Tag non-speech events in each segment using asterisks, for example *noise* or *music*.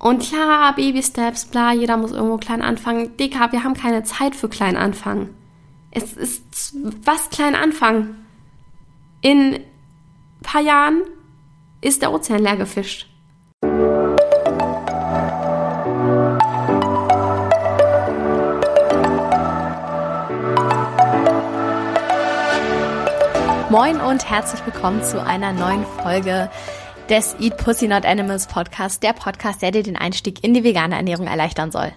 Und ja, Baby Steps, bla, jeder muss irgendwo klein anfangen. Dicker, wir haben keine Zeit für klein anfangen. Es ist was klein anfangen. In ein paar Jahren ist der Ozean leer gefischt. Moin und herzlich willkommen zu einer neuen Folge des Eat Pussy Not Animals Podcast, der Podcast, der dir den Einstieg in die vegane Ernährung erleichtern soll.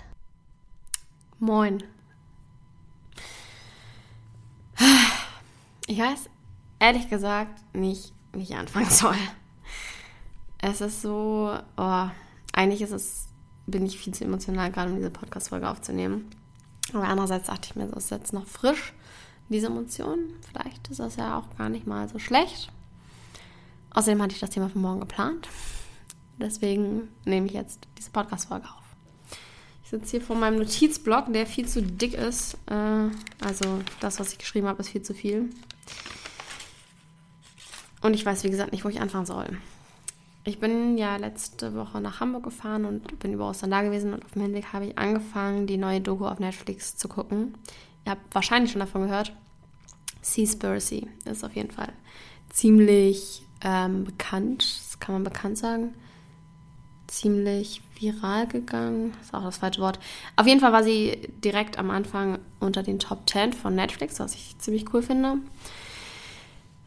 Moin. Ich weiß ehrlich gesagt nicht, wie ich anfangen soll. Es ist so, oh, eigentlich ist es, bin ich viel zu emotional, gerade um diese Podcast-Folge aufzunehmen. Aber andererseits dachte ich mir, so ist jetzt noch frisch diese Emotionen. Vielleicht ist das ja auch gar nicht mal so schlecht. Außerdem hatte ich das Thema für morgen geplant. Deswegen nehme ich jetzt diese Podcast-Folge auf. Ich sitze hier vor meinem Notizblock, der viel zu dick ist. Äh, also das, was ich geschrieben habe, ist viel zu viel. Und ich weiß, wie gesagt, nicht, wo ich anfangen soll. Ich bin ja letzte Woche nach Hamburg gefahren und bin über Ostern da gewesen und auf dem Hinweg habe ich angefangen, die neue Doku auf Netflix zu gucken. Ihr habt wahrscheinlich schon davon gehört. Seaspiracy ist auf jeden Fall ziemlich ähm, bekannt, das kann man bekannt sagen. Ziemlich viral gegangen, ist auch das falsche Wort. Auf jeden Fall war sie direkt am Anfang unter den Top 10 von Netflix, was ich ziemlich cool finde.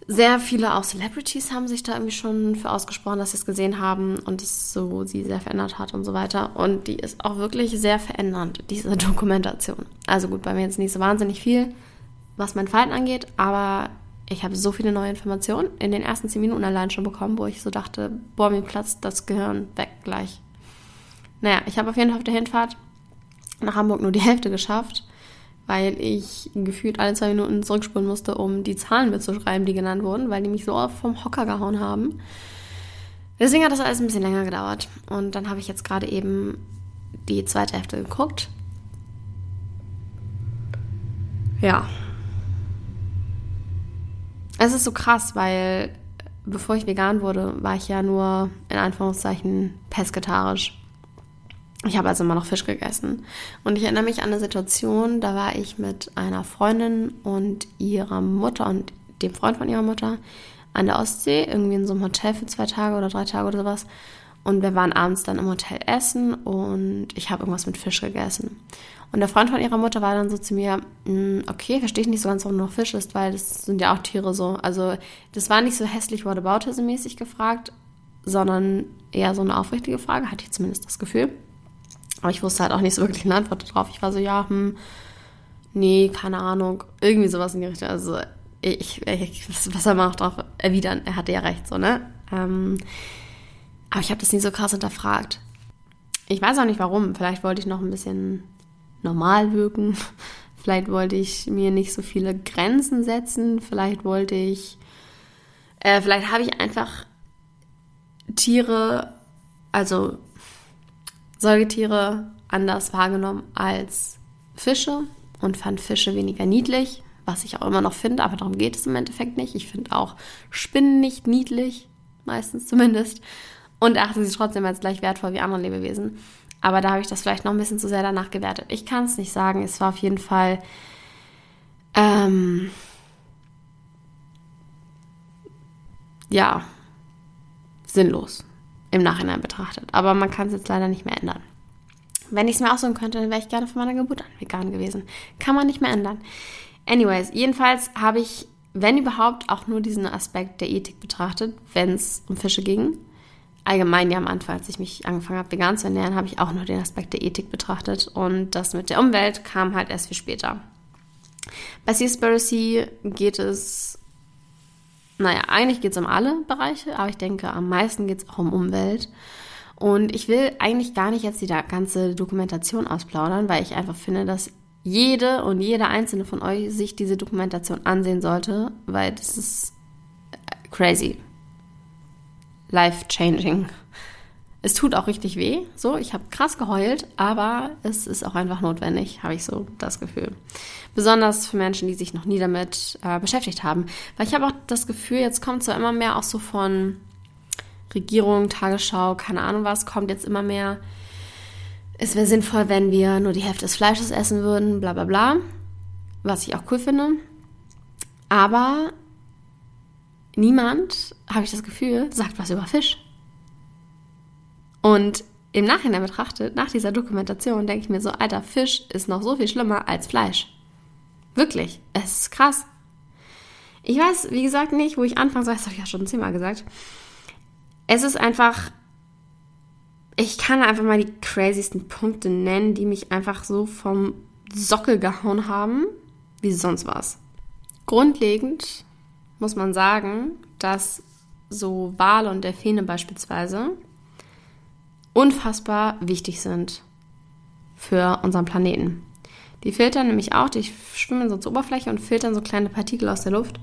Sehr viele auch Celebrities haben sich da irgendwie schon für ausgesprochen, dass sie es gesehen haben und es so sie sehr verändert hat und so weiter. Und die ist auch wirklich sehr verändernd, diese *laughs* Dokumentation. Also gut, bei mir jetzt nicht so wahnsinnig viel, was mein Verhalten angeht, aber ich habe so viele neue Informationen in den ersten zehn Minuten allein schon bekommen, wo ich so dachte, boah, mir platzt das Gehirn weg gleich. Naja, ich habe auf jeden Fall auf der Hinfahrt nach Hamburg nur die Hälfte geschafft weil ich gefühlt alle zwei Minuten zurückspulen musste, um die Zahlen mitzuschreiben, die genannt wurden, weil die mich so oft vom Hocker gehauen haben. Deswegen hat das alles ein bisschen länger gedauert. Und dann habe ich jetzt gerade eben die zweite Hälfte geguckt. Ja. Es ist so krass, weil bevor ich vegan wurde, war ich ja nur in Anführungszeichen pesketarisch. Ich habe also immer noch Fisch gegessen. Und ich erinnere mich an eine Situation, da war ich mit einer Freundin und ihrer Mutter und dem Freund von ihrer Mutter an der Ostsee, irgendwie in so einem Hotel für zwei Tage oder drei Tage oder sowas. Und wir waren abends dann im Hotel essen und ich habe irgendwas mit Fisch gegessen. Und der Freund von ihrer Mutter war dann so zu mir, hm, okay, verstehe ich nicht so ganz, warum du noch Fisch isst, weil das sind ja auch Tiere so. Also das war nicht so hässlich Whataboutism-mäßig gefragt, sondern eher so eine aufrichtige Frage, hatte ich zumindest das Gefühl. Aber ich wusste halt auch nicht so wirklich eine Antwort darauf. Ich war so, ja, hm, nee, keine Ahnung. Irgendwie sowas in die Richtung. Also, ich, ich was er macht, auch erwidern, er hatte ja recht, so, ne? Ähm, aber ich habe das nie so krass hinterfragt. Ich weiß auch nicht warum. Vielleicht wollte ich noch ein bisschen normal wirken. *laughs* Vielleicht wollte ich mir nicht so viele Grenzen setzen. Vielleicht wollte ich. Äh, vielleicht habe ich einfach Tiere, also Säugetiere anders wahrgenommen als Fische und fand Fische weniger niedlich, was ich auch immer noch finde, aber darum geht es im Endeffekt nicht. Ich finde auch Spinnen nicht niedlich, meistens zumindest, und achte sie trotzdem als gleich wertvoll wie andere Lebewesen. Aber da habe ich das vielleicht noch ein bisschen zu sehr danach gewertet. Ich kann es nicht sagen. Es war auf jeden Fall ähm, ja sinnlos im Nachhinein betrachtet. Aber man kann es jetzt leider nicht mehr ändern. Wenn ich es mir aussuchen könnte, dann wäre ich gerne von meiner Geburt an vegan gewesen. Kann man nicht mehr ändern. Anyways, jedenfalls habe ich, wenn überhaupt, auch nur diesen Aspekt der Ethik betrachtet, wenn es um Fische ging. Allgemein ja am Anfang, als ich mich angefangen habe, vegan zu ernähren, habe ich auch nur den Aspekt der Ethik betrachtet. Und das mit der Umwelt kam halt erst viel später. Bei Seaspiracy geht es naja, eigentlich geht es um alle Bereiche, aber ich denke, am meisten geht es auch um Umwelt. Und ich will eigentlich gar nicht jetzt die ganze Dokumentation ausplaudern, weil ich einfach finde, dass jede und jeder einzelne von euch sich diese Dokumentation ansehen sollte, weil das ist crazy. Life-changing. Es tut auch richtig weh. So, ich habe krass geheult, aber es ist auch einfach notwendig, habe ich so das Gefühl. Besonders für Menschen, die sich noch nie damit äh, beschäftigt haben. Weil ich habe auch das Gefühl, jetzt kommt so immer mehr auch so von Regierung, Tagesschau, keine Ahnung was, kommt jetzt immer mehr es wäre sinnvoll, wenn wir nur die Hälfte des Fleisches essen würden, bla bla bla. Was ich auch cool finde. Aber niemand, habe ich das Gefühl, sagt was über Fisch. Und im Nachhinein betrachtet, nach dieser Dokumentation, denke ich mir so, alter, Fisch ist noch so viel schlimmer als Fleisch. Wirklich, es ist krass. Ich weiß, wie gesagt, nicht, wo ich anfangen soll, das habe ich ja schon zehnmal gesagt. Es ist einfach, ich kann einfach mal die crazysten Punkte nennen, die mich einfach so vom Sockel gehauen haben, wie sonst was. Grundlegend muss man sagen, dass so Wale und Delfine beispielsweise unfassbar wichtig sind für unseren Planeten. Die filtern nämlich auch, die schwimmen so zur Oberfläche und filtern so kleine Partikel aus der Luft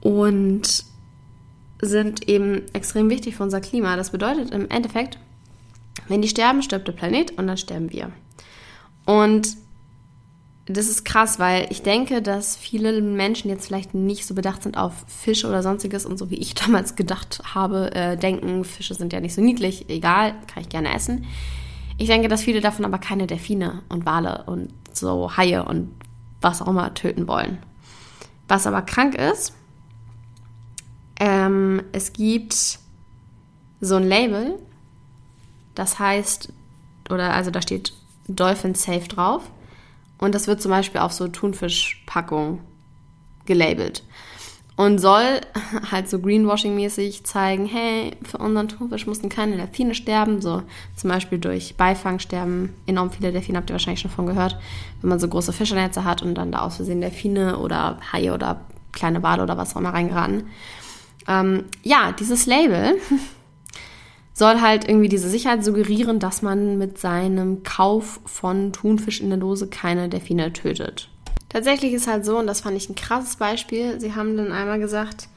und sind eben extrem wichtig für unser Klima. Das bedeutet im Endeffekt, wenn die sterben, stirbt der Planet und dann sterben wir. Und das ist krass, weil ich denke, dass viele Menschen jetzt vielleicht nicht so bedacht sind auf Fische oder sonstiges und so wie ich *laughs* damals gedacht habe, äh, denken, Fische sind ja nicht so niedlich, egal, kann ich gerne essen. Ich denke, dass viele davon aber keine Delfine und Wale und so Haie und was auch immer töten wollen. Was aber krank ist, ähm, es gibt so ein Label, das heißt, oder also da steht Dolphin Safe drauf. Und das wird zum Beispiel auf so Thunfischpackungen gelabelt. Und soll *laughs* halt so Greenwashing-mäßig zeigen, hey, für unseren Thunfisch mussten keine Delfine sterben. So zum Beispiel durch Beifang sterben enorm viele Delfine, habt ihr wahrscheinlich schon von gehört. Wenn man so große Fischernetze hat und dann da aus Versehen Delfine oder Haie oder kleine Wale oder was auch immer reingeraten. Ähm, ja, dieses Label *laughs* soll halt irgendwie diese Sicherheit suggerieren, dass man mit seinem Kauf von Thunfisch in der Dose keine Delfine tötet. Tatsächlich ist halt so, und das fand ich ein krasses Beispiel, sie haben dann einmal gesagt,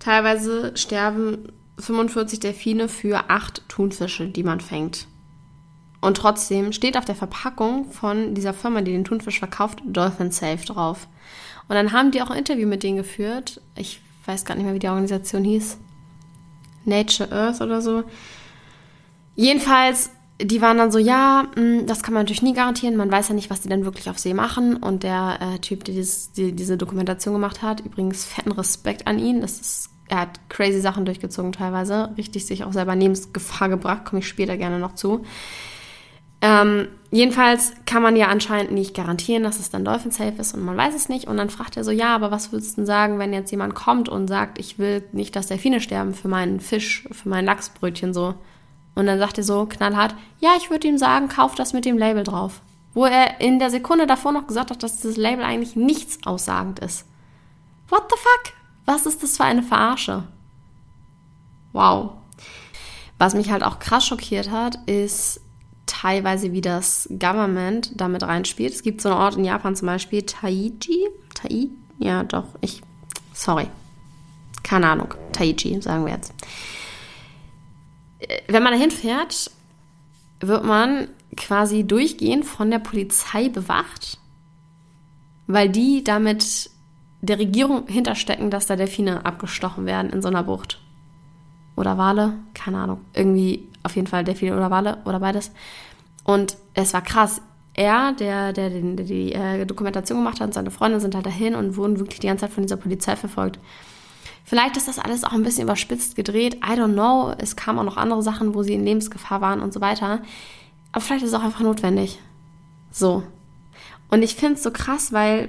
teilweise sterben 45 Delfine für acht Thunfische, die man fängt. Und trotzdem steht auf der Verpackung von dieser Firma, die den Thunfisch verkauft, Dolphin Safe drauf. Und dann haben die auch ein Interview mit denen geführt. Ich weiß gar nicht mehr, wie die Organisation hieß. Nature Earth oder so. Jedenfalls, die waren dann so, ja, mm, das kann man natürlich nie garantieren. Man weiß ja nicht, was die dann wirklich auf See machen. Und der äh, Typ, der dieses, die, diese Dokumentation gemacht hat, übrigens fetten Respekt an ihn. Das ist, er hat crazy Sachen durchgezogen teilweise. Richtig sich auch selber Lebensgefahr gebracht. Komme ich später gerne noch zu. Ähm, jedenfalls kann man ja anscheinend nicht garantieren, dass es dann Dolphin Safe ist und man weiß es nicht. Und dann fragt er so, ja, aber was würdest du denn sagen, wenn jetzt jemand kommt und sagt, ich will nicht, dass Delfine sterben für meinen Fisch, für mein Lachsbrötchen so. Und dann sagt er so knallhart, ja, ich würde ihm sagen, kauf das mit dem Label drauf. Wo er in der Sekunde davor noch gesagt hat, dass dieses Label eigentlich nichts aussagend ist. What the fuck? Was ist das für eine Verarsche? Wow. Was mich halt auch krass schockiert hat, ist, teilweise wie das Government damit reinspielt. Es gibt so einen Ort in Japan zum Beispiel, Taiji. Tai? Ja, doch, ich. Sorry. Keine Ahnung. Taiji, sagen wir jetzt. Wenn man dahin fährt, wird man quasi durchgehend von der Polizei bewacht, weil die damit der Regierung hinterstecken, dass da Delfine abgestochen werden in so einer Bucht. Oder Wale, keine Ahnung. Irgendwie auf jeden Fall Delfine oder Wale oder beides. Und es war krass. Er, der, der, der, der die äh, Dokumentation gemacht hat und seine Freunde sind halt dahin und wurden wirklich die ganze Zeit von dieser Polizei verfolgt. Vielleicht ist das alles auch ein bisschen überspitzt gedreht. I don't know. Es kamen auch noch andere Sachen, wo sie in Lebensgefahr waren und so weiter. Aber vielleicht ist es auch einfach notwendig. So. Und ich finde es so krass, weil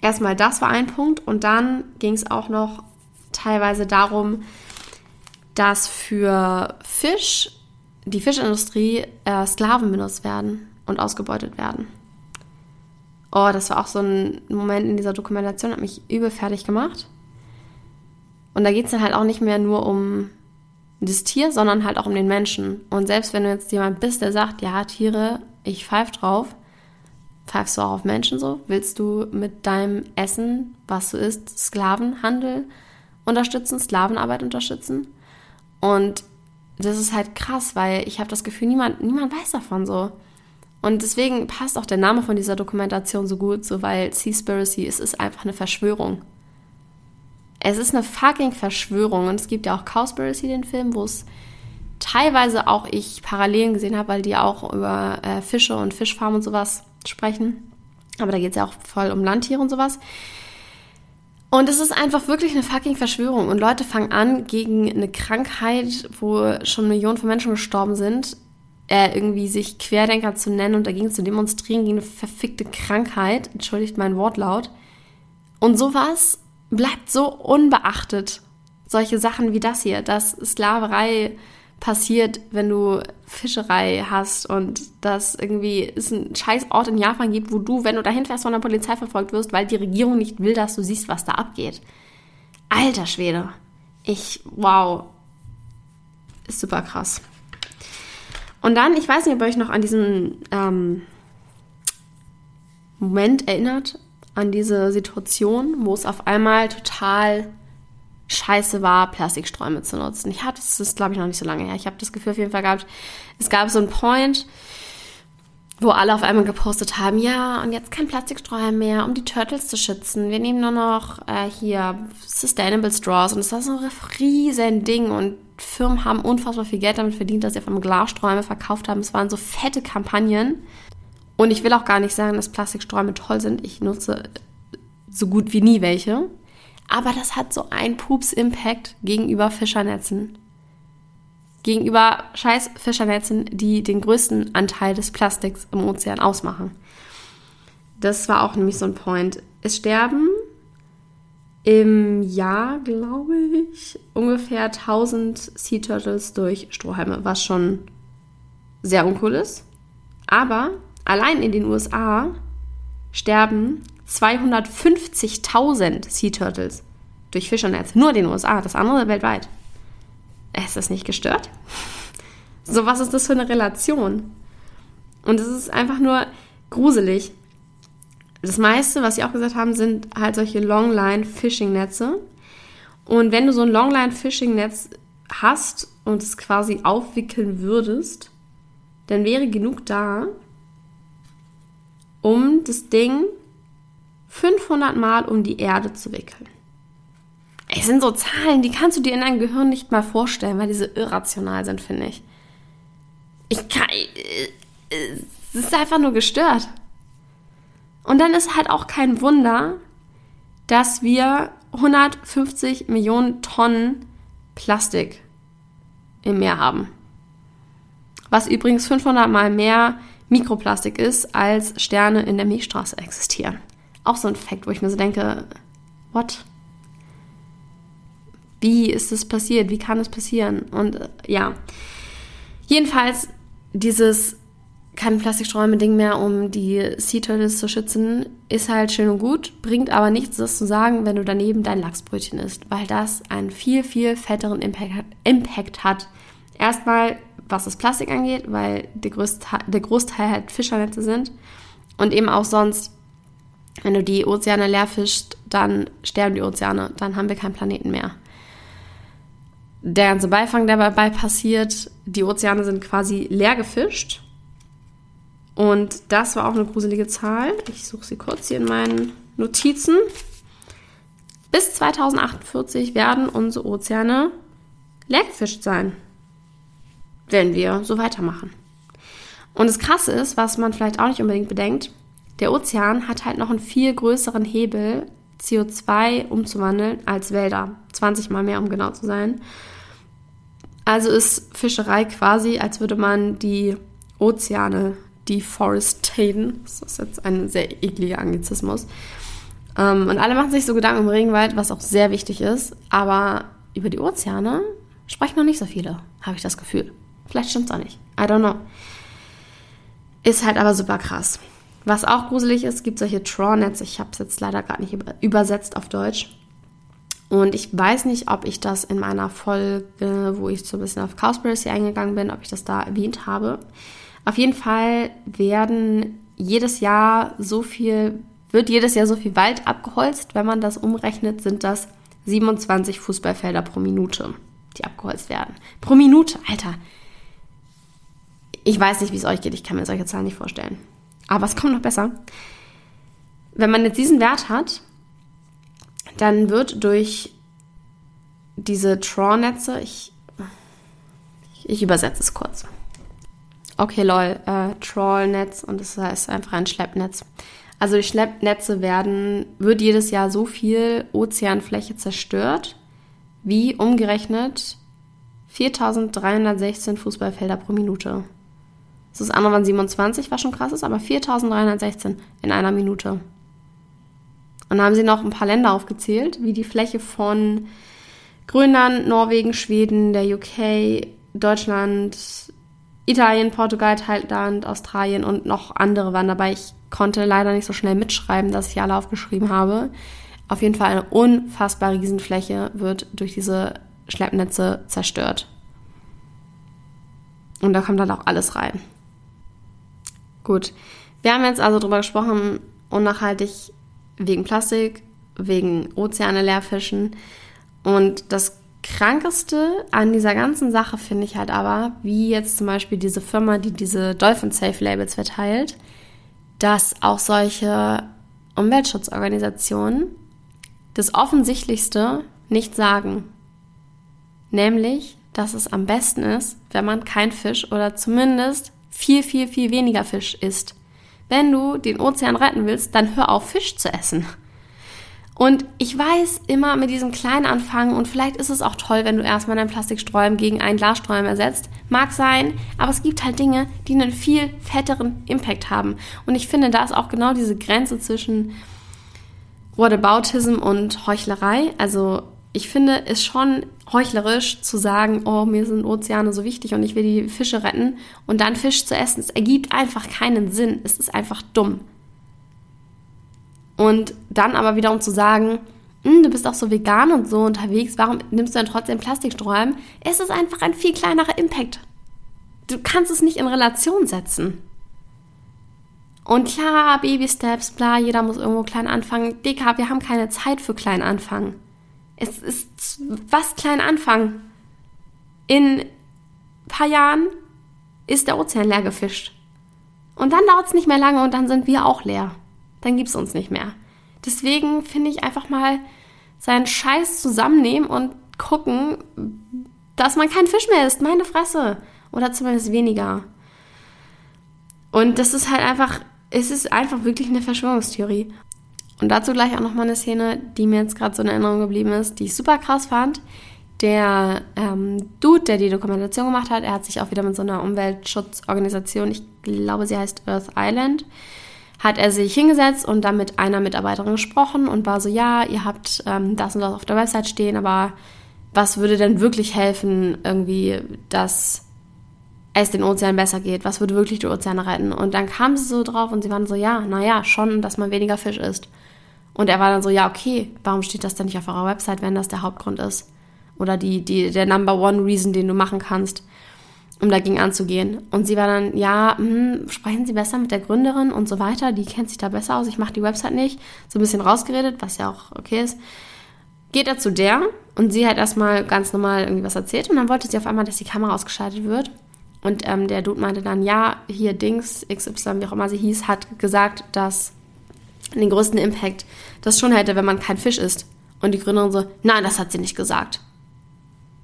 erstmal das war ein Punkt und dann ging es auch noch teilweise darum, dass für Fisch, die Fischindustrie, äh, Sklaven benutzt werden und ausgebeutet werden. Oh, das war auch so ein Moment in dieser Dokumentation, hat mich übel fertig gemacht. Und da geht es dann halt auch nicht mehr nur um das Tier, sondern halt auch um den Menschen. Und selbst wenn du jetzt jemand bist, der sagt, ja, Tiere, ich pfeife drauf, pfeifst du auch auf Menschen so? Willst du mit deinem Essen, was du isst, Sklavenhandel unterstützen, Sklavenarbeit unterstützen? Und das ist halt krass, weil ich habe das Gefühl, niemand, niemand weiß davon so. Und deswegen passt auch der Name von dieser Dokumentation so gut, so weil Seaspiracy, es ist einfach eine Verschwörung. Es ist eine fucking Verschwörung. Und es gibt ja auch Cowspiracy, den Film, wo es teilweise auch ich Parallelen gesehen habe, weil die auch über äh, Fische und Fischfarmen und sowas sprechen. Aber da geht es ja auch voll um Landtiere und sowas. Und es ist einfach wirklich eine fucking Verschwörung. Und Leute fangen an, gegen eine Krankheit, wo schon Millionen von Menschen gestorben sind, äh, irgendwie sich Querdenker zu nennen und dagegen zu demonstrieren, gegen eine verfickte Krankheit. Entschuldigt mein Wortlaut. Und sowas bleibt so unbeachtet. Solche Sachen wie das hier, dass Sklaverei passiert, wenn du Fischerei hast und dass irgendwie es einen scheiß Ort in Japan gibt, wo du, wenn du dahin fährst, von der Polizei verfolgt wirst, weil die Regierung nicht will, dass du siehst, was da abgeht. Alter Schwede. Ich, wow. Ist super krass. Und dann, ich weiß nicht, ob ihr euch noch an diesen ähm, Moment erinnert, an diese Situation, wo es auf einmal total scheiße war, Plastiksträume zu nutzen. Ich hatte, das glaube ich noch nicht so lange her. Ich habe das Gefühl auf jeden Fall gehabt, es gab so einen Point, wo alle auf einmal gepostet haben, ja, und jetzt kein Plastiksträumer mehr, um die Turtles zu schützen. Wir nehmen nur noch äh, hier Sustainable Straws und es war so ein riesen Ding und Firmen haben unfassbar viel Geld damit verdient, dass sie auf einmal Glassträume verkauft haben. Es waren so fette Kampagnen. Und ich will auch gar nicht sagen, dass Plastiksträume toll sind. Ich nutze so gut wie nie welche. Aber das hat so einen Pups-Impact gegenüber Fischernetzen. Gegenüber scheiß Fischernetzen, die den größten Anteil des Plastiks im Ozean ausmachen. Das war auch nämlich so ein Point. Es sterben im Jahr, glaube ich, ungefähr 1000 Sea Turtles durch Strohhalme, was schon sehr uncool ist. Aber allein in den USA sterben 250.000 Sea Turtles durch Fischernetz. Nur in den USA, das andere weltweit. Ist das nicht gestört? *laughs* So, was ist das für eine Relation? Und es ist einfach nur gruselig. Das meiste, was sie auch gesagt haben, sind halt solche Longline-Fishing-Netze. Und wenn du so ein Longline-Fishing-Netz hast und es quasi aufwickeln würdest, dann wäre genug da, um das Ding 500 Mal um die Erde zu wickeln. Es sind so Zahlen, die kannst du dir in deinem Gehirn nicht mal vorstellen, weil diese irrational sind, finde ich. Ich kann. Es ist einfach nur gestört. Und dann ist halt auch kein Wunder, dass wir 150 Millionen Tonnen Plastik im Meer haben. Was übrigens 500 mal mehr Mikroplastik ist, als Sterne in der Milchstraße existieren. Auch so ein Fakt, wo ich mir so denke, what? Wie ist das passiert? Wie kann es passieren? Und äh, ja, jedenfalls dieses keine Plastiksträume-Ding mehr, um die Sea Turtles zu schützen, ist halt schön und gut, bringt aber nichts, das zu sagen, wenn du daneben dein Lachsbrötchen isst, weil das einen viel, viel fetteren Impact, Impact hat. Erstmal, was das Plastik angeht, weil der, größte, der Großteil halt Fischernetze sind und eben auch sonst wenn du die Ozeane leer fischst, dann sterben die Ozeane, dann haben wir keinen Planeten mehr. Der ganze Beifang, der dabei passiert, die Ozeane sind quasi leer gefischt. Und das war auch eine gruselige Zahl. Ich suche sie kurz hier in meinen Notizen. Bis 2048 werden unsere Ozeane leer gefischt sein, wenn wir so weitermachen. Und das Krasse ist, was man vielleicht auch nicht unbedingt bedenkt, der Ozean hat halt noch einen viel größeren Hebel, CO2 umzuwandeln, als Wälder. 20 mal mehr, um genau zu sein. Also ist Fischerei quasi, als würde man die Ozeane deforestaten. Das ist jetzt ein sehr ekliger Anglizismus. Ähm, und alle machen sich so Gedanken um Regenwald, was auch sehr wichtig ist. Aber über die Ozeane sprechen noch nicht so viele, habe ich das Gefühl. Vielleicht stimmt es auch nicht. I don't know. Ist halt aber super krass. Was auch gruselig ist, gibt solche Trawlnets. Ich habe es jetzt leider gerade nicht übersetzt auf Deutsch. Und ich weiß nicht, ob ich das in meiner Folge, wo ich so ein bisschen auf Cowspiracy eingegangen bin, ob ich das da erwähnt habe. Auf jeden Fall werden jedes Jahr so viel, wird jedes Jahr so viel Wald abgeholzt. Wenn man das umrechnet, sind das 27 Fußballfelder pro Minute, die abgeholzt werden. Pro Minute, Alter. Ich weiß nicht, wie es euch geht. Ich kann mir solche Zahlen nicht vorstellen. Aber es kommt noch besser. Wenn man jetzt diesen Wert hat, dann wird durch diese Trawnetze, ich, Ich übersetze es kurz. Okay, lol, äh, Trollnetz und das heißt einfach ein Schleppnetz. Also die Schleppnetze werden, wird jedes Jahr so viel Ozeanfläche zerstört, wie umgerechnet 4316 Fußballfelder pro Minute. Das andere waren 27, was schon krass ist, aber 4316 in einer Minute. Und dann haben sie noch ein paar Länder aufgezählt, wie die Fläche von Grönland, Norwegen, Schweden, der UK, Deutschland, Italien, Portugal, Thailand, Australien und noch andere waren dabei. Ich konnte leider nicht so schnell mitschreiben, dass ich alle aufgeschrieben habe. Auf jeden Fall eine unfassbar Riesenfläche wird durch diese Schleppnetze zerstört. Und da kommt dann auch alles rein. Gut, wir haben jetzt also darüber gesprochen, unnachhaltig wegen Plastik, wegen Ozeane leerfischen. Und das Krankeste an dieser ganzen Sache finde ich halt aber, wie jetzt zum Beispiel diese Firma, die diese Dolphin Safe Labels verteilt, dass auch solche Umweltschutzorganisationen das Offensichtlichste nicht sagen. Nämlich, dass es am besten ist, wenn man kein Fisch oder zumindest viel, viel, viel weniger Fisch isst. Wenn du den Ozean retten willst, dann hör auf, Fisch zu essen. Und ich weiß immer mit diesem kleinen Anfangen und vielleicht ist es auch toll, wenn du erstmal deinen Plastiksträumen gegen einen Glassträum ersetzt. Mag sein, aber es gibt halt Dinge, die einen viel fetteren Impact haben. Und ich finde, da ist auch genau diese Grenze zwischen Whataboutism und Heuchlerei. Also ich finde es schon heuchlerisch zu sagen, oh, mir sind Ozeane so wichtig und ich will die Fische retten und dann Fisch zu essen. Es ergibt einfach keinen Sinn. Es ist einfach dumm. Und dann aber wiederum zu sagen, hm, du bist auch so vegan und so unterwegs, warum nimmst du dann trotzdem Plastiksträumen? Es ist einfach ein viel kleinerer Impact. Du kannst es nicht in Relation setzen. Und klar, Baby Steps, bla, jeder muss irgendwo klein anfangen. Dicker, wir haben keine Zeit für klein anfangen. Es ist was klein anfangen. In ein paar Jahren ist der Ozean leer gefischt. Und dann dauert es nicht mehr lange und dann sind wir auch leer. Dann gibt es uns nicht mehr. Deswegen finde ich einfach mal seinen Scheiß zusammennehmen und gucken, dass man kein Fisch mehr isst. Meine Fresse. Oder zumindest weniger. Und das ist halt einfach, es ist einfach wirklich eine Verschwörungstheorie. Und dazu gleich auch nochmal eine Szene, die mir jetzt gerade so in Erinnerung geblieben ist, die ich super krass fand. Der ähm, Dude, der die Dokumentation gemacht hat, er hat sich auch wieder mit so einer Umweltschutzorganisation, ich glaube, sie heißt Earth Island, hat er sich hingesetzt und dann mit einer Mitarbeiterin gesprochen und war so, ja, ihr habt ähm, das und das auf der Website stehen, aber was würde denn wirklich helfen, irgendwie, dass es den Ozean besser geht? Was würde wirklich die Ozeane retten? Und dann kam sie so drauf und sie waren so, ja, naja, schon, dass man weniger Fisch isst. Und er war dann so, ja, okay, warum steht das denn nicht auf eurer Website, wenn das der Hauptgrund ist? Oder die, die, der Number One Reason, den du machen kannst, um dagegen anzugehen. Und sie war dann, ja, hm, sprechen Sie besser mit der Gründerin und so weiter, die kennt sich da besser aus, ich mache die Website nicht. So ein bisschen rausgeredet, was ja auch okay ist. Geht er zu der und sie hat erstmal ganz normal irgendwie was erzählt und dann wollte sie auf einmal, dass die Kamera ausgeschaltet wird. Und ähm, der Dude meinte dann, ja, hier Dings, XY, wie auch immer sie hieß, hat gesagt, dass den größten Impact das schon hätte, wenn man kein Fisch isst. Und die Gründerin so, nein, das hat sie nicht gesagt.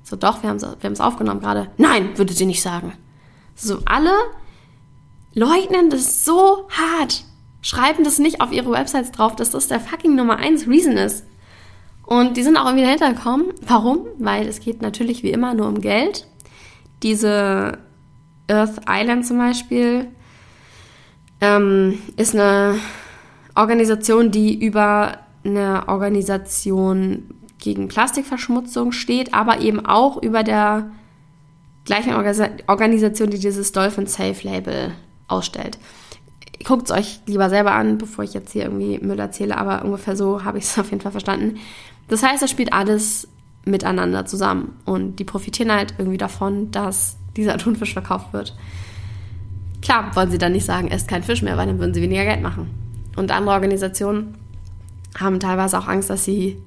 So, doch, wir haben es aufgenommen gerade. Nein, würde sie nicht sagen. So, alle leugnen das so hart. Schreiben das nicht auf ihre Websites drauf, dass das der fucking Nummer 1 Reason ist. Und die sind auch irgendwie dahinter gekommen. Warum? Weil es geht natürlich wie immer nur um Geld. Diese Earth Island zum Beispiel ähm, ist eine Organisation, die über eine Organisation gegen Plastikverschmutzung steht, aber eben auch über der gleichen Organisation, die dieses Dolphin Safe Label ausstellt. Guckt es euch lieber selber an, bevor ich jetzt hier irgendwie Müll erzähle, aber ungefähr so habe ich es *laughs* auf jeden Fall verstanden. Das heißt, es spielt alles miteinander zusammen und die profitieren halt irgendwie davon, dass dieser *laughs* Thunfisch verkauft wird. Klar wollen sie dann nicht sagen, esst kein Fisch mehr, weil dann würden sie weniger Geld machen. Und andere Organisationen haben teilweise auch Angst, dass sie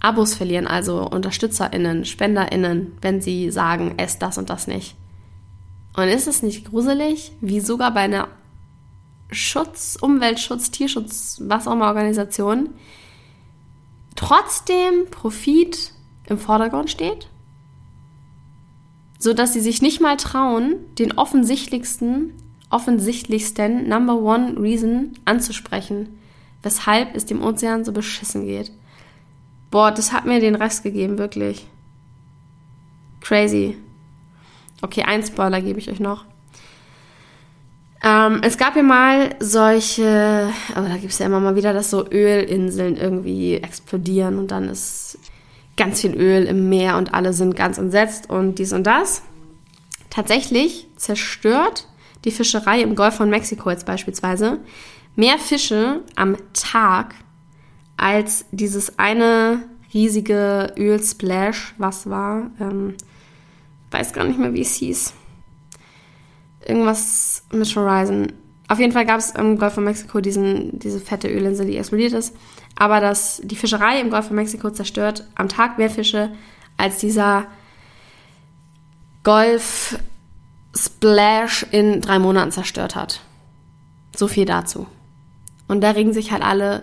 Abos verlieren, also UnterstützerInnen, SpenderInnen, wenn sie sagen, esst das und das nicht. Und ist es nicht gruselig, wie sogar bei einer Schutz, Umweltschutz, Tierschutz, was auch immer Organisation trotzdem Profit im Vordergrund steht? sodass sie sich nicht mal trauen, den offensichtlichsten, offensichtlichsten Number One Reason anzusprechen, weshalb es dem Ozean so beschissen geht. Boah, das hat mir den Rest gegeben, wirklich. Crazy. Okay, ein Spoiler gebe ich euch noch. Ähm, es gab ja mal solche, aber da gibt es ja immer mal wieder, dass so Ölinseln irgendwie explodieren und dann ist ganz viel Öl im Meer und alle sind ganz entsetzt und dies und das. Tatsächlich zerstört die Fischerei im Golf von Mexiko jetzt beispielsweise mehr Fische am Tag als dieses eine riesige Ölsplash, was war. Ähm, weiß gar nicht mehr, wie es hieß. Irgendwas mit Horizon. Auf jeden Fall gab es im Golf von Mexiko diesen, diese fette Ölinsel, die explodiert ist. Aber das, die Fischerei im Golf von Mexiko zerstört am Tag mehr Fische als dieser Golf Splash in drei Monaten zerstört hat. So viel dazu. Und da regen sich halt alle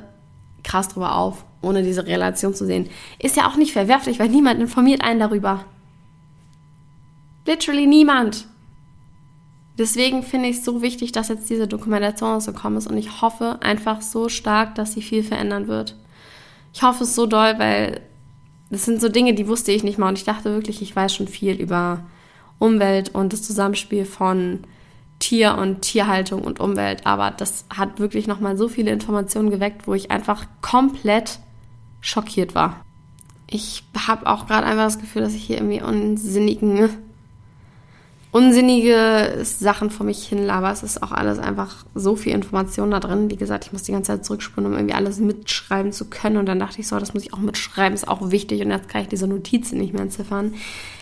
krass drüber auf, ohne diese Relation zu sehen. Ist ja auch nicht verwerflich, weil niemand informiert einen darüber. Literally niemand. Deswegen finde ich es so wichtig, dass jetzt diese Dokumentation rausgekommen ist und ich hoffe einfach so stark, dass sie viel verändern wird. Ich hoffe es so doll, weil das sind so Dinge, die wusste ich nicht mal und ich dachte wirklich, ich weiß schon viel über Umwelt und das Zusammenspiel von Tier und Tierhaltung und Umwelt, aber das hat wirklich nochmal so viele Informationen geweckt, wo ich einfach komplett schockiert war. Ich habe auch gerade einfach das Gefühl, dass ich hier irgendwie unsinnigen unsinnige Sachen vor mich hin laber. Es ist auch alles einfach so viel Information da drin. Wie gesagt, ich muss die ganze Zeit zurückspulen, um irgendwie alles mitschreiben zu können. Und dann dachte ich so, das muss ich auch mitschreiben, ist auch wichtig. Und jetzt kann ich diese Notizen nicht mehr entziffern.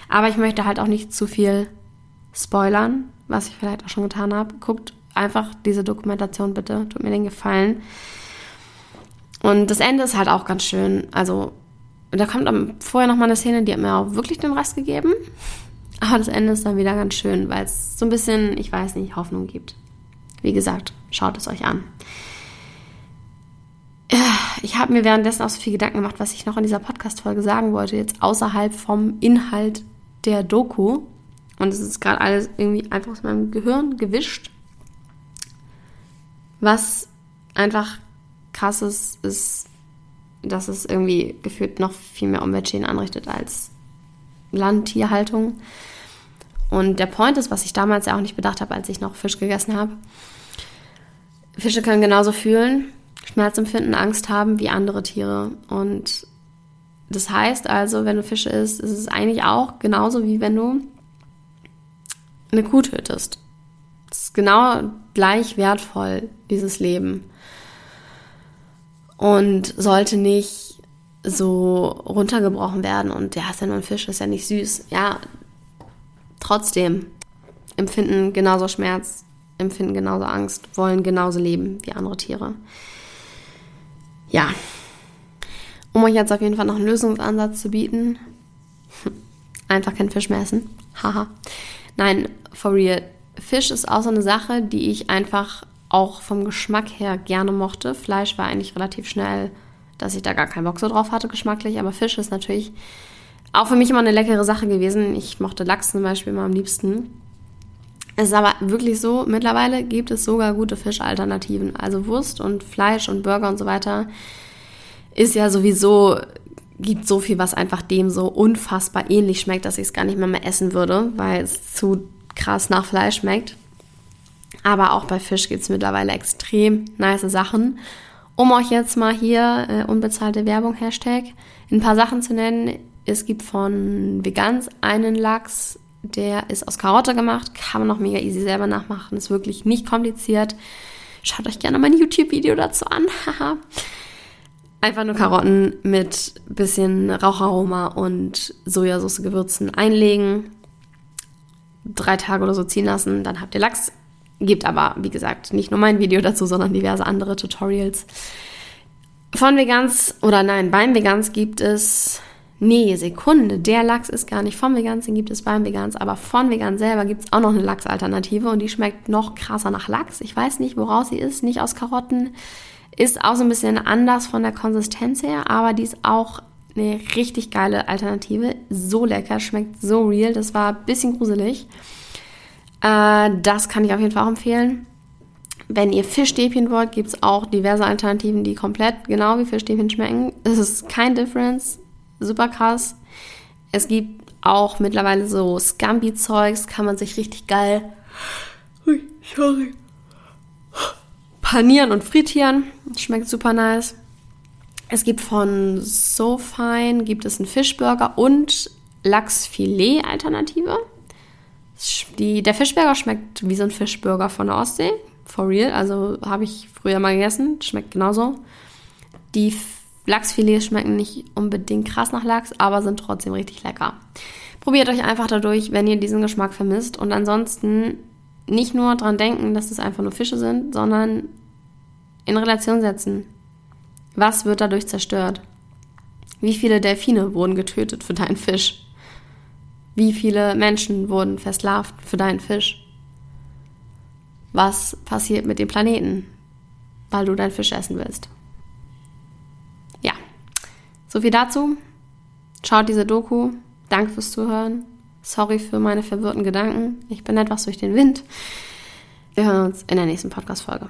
Aber ich möchte halt auch nicht zu viel spoilern, was ich vielleicht auch schon getan habe. Guckt einfach diese Dokumentation bitte. Tut mir den Gefallen. Und das Ende ist halt auch ganz schön. Also, da kommt vorher noch mal eine Szene, die hat mir auch wirklich den Rest gegeben. *laughs* Aber das Ende ist dann wieder ganz schön, weil es so ein bisschen, ich weiß nicht, Hoffnung gibt. Wie gesagt, schaut es euch an. Ich habe mir währenddessen auch so viel Gedanken gemacht, was ich noch in dieser Podcast-Folge sagen wollte, jetzt außerhalb vom Inhalt der Doku. Und es ist gerade alles irgendwie einfach aus meinem Gehirn gewischt. Was einfach krass ist, ist, dass es irgendwie gefühlt noch viel mehr Umweltschäden anrichtet als Landtierhaltung. Und der Point ist, was ich damals ja auch nicht bedacht habe, als ich noch Fisch gegessen habe. Fische können genauso fühlen, Schmerz empfinden, Angst haben wie andere Tiere. Und das heißt also, wenn du Fische isst, ist es eigentlich auch genauso wie wenn du eine Kuh tötest. Es ist genau gleich wertvoll, dieses Leben. Und sollte nicht so runtergebrochen werden und ja, ist ja nur ein Fisch, ist ja nicht süß. Ja, trotzdem empfinden genauso Schmerz, empfinden genauso Angst, wollen genauso leben wie andere Tiere. Ja. Um euch jetzt auf jeden Fall noch einen Lösungsansatz zu bieten, *laughs* einfach kein Fisch mehr essen. Haha. Nein, for real. Fisch ist auch so eine Sache, die ich einfach auch vom Geschmack her gerne mochte. Fleisch war eigentlich relativ schnell dass ich da gar keinen Bock so drauf hatte, geschmacklich. Aber Fisch ist natürlich auch für mich immer eine leckere Sache gewesen. Ich mochte Lachs zum Beispiel immer am liebsten. Es ist aber wirklich so, mittlerweile gibt es sogar gute Fischalternativen. Also Wurst und Fleisch und Burger und so weiter ist ja sowieso, gibt so viel, was einfach dem so unfassbar ähnlich schmeckt, dass ich es gar nicht mehr, mehr essen würde, weil es zu krass nach Fleisch schmeckt. Aber auch bei Fisch gibt es mittlerweile extrem nice Sachen. Um euch jetzt mal hier äh, unbezahlte Werbung Hashtag ein paar Sachen zu nennen. Es gibt von Vegans einen Lachs, der ist aus Karotte gemacht, kann man noch mega easy selber nachmachen, ist wirklich nicht kompliziert. Schaut euch gerne mein YouTube-Video dazu an. *laughs* Einfach nur Karotten mit bisschen Raucharoma und Sojasauce Gewürzen einlegen, drei Tage oder so ziehen lassen, dann habt ihr Lachs Gibt aber, wie gesagt, nicht nur mein Video dazu, sondern diverse andere Tutorials. Von Vegans, oder nein, beim Vegans gibt es, nee, Sekunde, der Lachs ist gar nicht vom Vegans, den gibt es beim Vegans, aber von Vegans selber gibt es auch noch eine Lachsalternative und die schmeckt noch krasser nach Lachs. Ich weiß nicht, woraus sie ist, nicht aus Karotten. Ist auch so ein bisschen anders von der Konsistenz her, aber die ist auch eine richtig geile Alternative. So lecker, schmeckt so real. Das war ein bisschen gruselig. Äh, das kann ich auf jeden Fall auch empfehlen. Wenn ihr Fischstäbchen wollt, gibt es auch diverse Alternativen, die komplett genau wie Fischstäbchen schmecken. Es ist kein Difference. Super krass. Es gibt auch mittlerweile so Scampi-Zeugs, kann man sich richtig geil. Ui, sorry. Panieren und frittieren. Schmeckt super nice. Es gibt von SoFine gibt es einen Fischburger und Lachsfilet-Alternative. der Fischburger schmeckt wie so ein Fischburger von der Ostsee. For real. Also habe ich früher mal gegessen. Schmeckt genauso. Die Lachsfilets schmecken nicht unbedingt krass nach Lachs, aber sind trotzdem richtig lecker. Probiert euch einfach dadurch, wenn ihr diesen Geschmack vermisst. Und ansonsten nicht nur dran denken, dass es einfach nur Fische sind, sondern in Relation setzen. Was wird dadurch zerstört? Wie viele Delfine wurden getötet für deinen Fisch? Wie viele Menschen wurden versklavt für deinen Fisch? Was passiert mit dem Planeten, weil du deinen Fisch essen willst? Ja, so viel dazu. Schaut diese Doku. Danke fürs Zuhören. Sorry für meine verwirrten Gedanken. Ich bin etwas durch den Wind. Wir hören uns in der nächsten Podcast-Folge.